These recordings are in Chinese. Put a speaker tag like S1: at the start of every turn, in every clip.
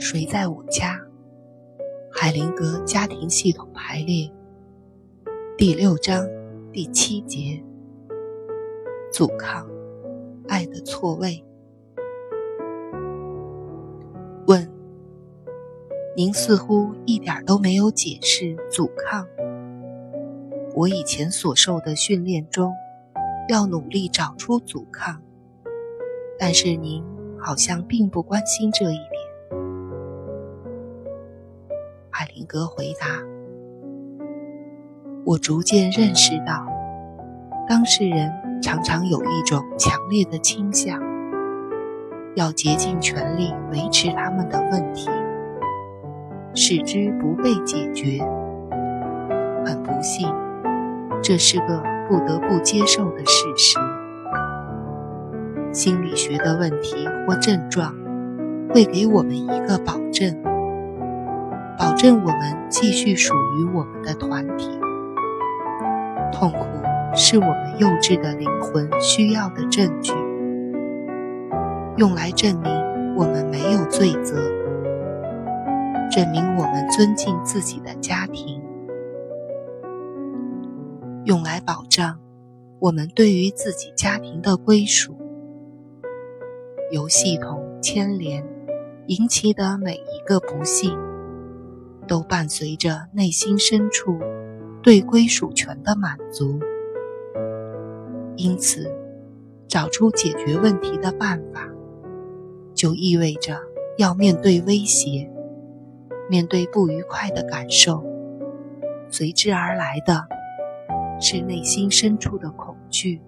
S1: 谁在我家？海灵格家庭系统排列第六章第七节：阻抗爱的错位。问：您似乎一点都没有解释阻抗。我以前所受的训练中，要努力找出阻抗，但是您好像并不关心这一点。海灵格回答：“我逐渐认识到，当事人常常有一种强烈的倾向，要竭尽全力维持他们的问题，使之不被解决。很不幸，这是个不得不接受的事实。心理学的问题或症状，会给我们一个保证。”保证我们继续属于我们的团体。痛苦是我们幼稚的灵魂需要的证据，用来证明我们没有罪责，证明我们尊敬自己的家庭，用来保障我们对于自己家庭的归属。由系统牵连引起的每一个不幸。都伴随着内心深处对归属权的满足，因此，找出解决问题的办法，就意味着要面对威胁，面对不愉快的感受，随之而来的是内心深处的恐惧，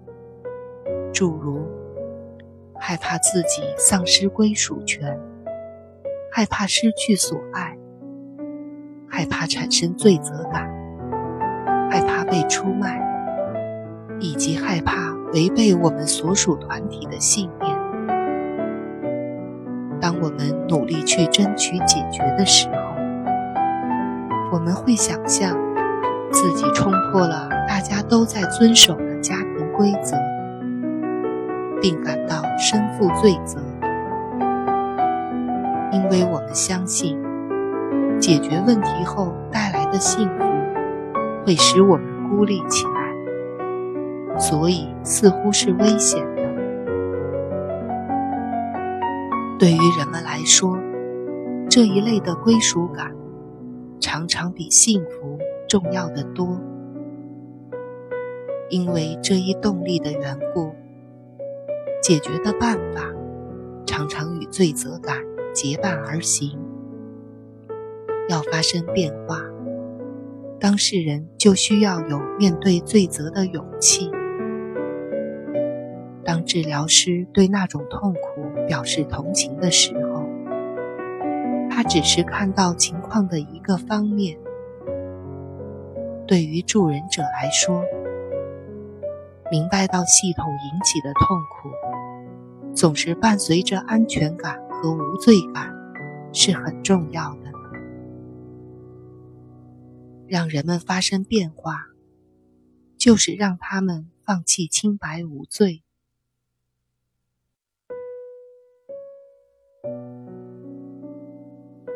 S1: 诸如害怕自己丧失归属权，害怕失去所爱。害怕产生罪责感，害怕被出卖，以及害怕违背我们所属团体的信念。当我们努力去争取解决的时候，我们会想象自己冲破了大家都在遵守的家庭规则，并感到身负罪责，因为我们相信。解决问题后带来的幸福，会使我们孤立起来，所以似乎是危险的。对于人们来说，这一类的归属感常常比幸福重要的多。因为这一动力的缘故，解决的办法常常与罪责感结伴而行。要发生变化，当事人就需要有面对罪责的勇气。当治疗师对那种痛苦表示同情的时候，他只是看到情况的一个方面。对于助人者来说，明白到系统引起的痛苦总是伴随着安全感和无罪感，是很重要的。让人们发生变化，就是让他们放弃清白无罪，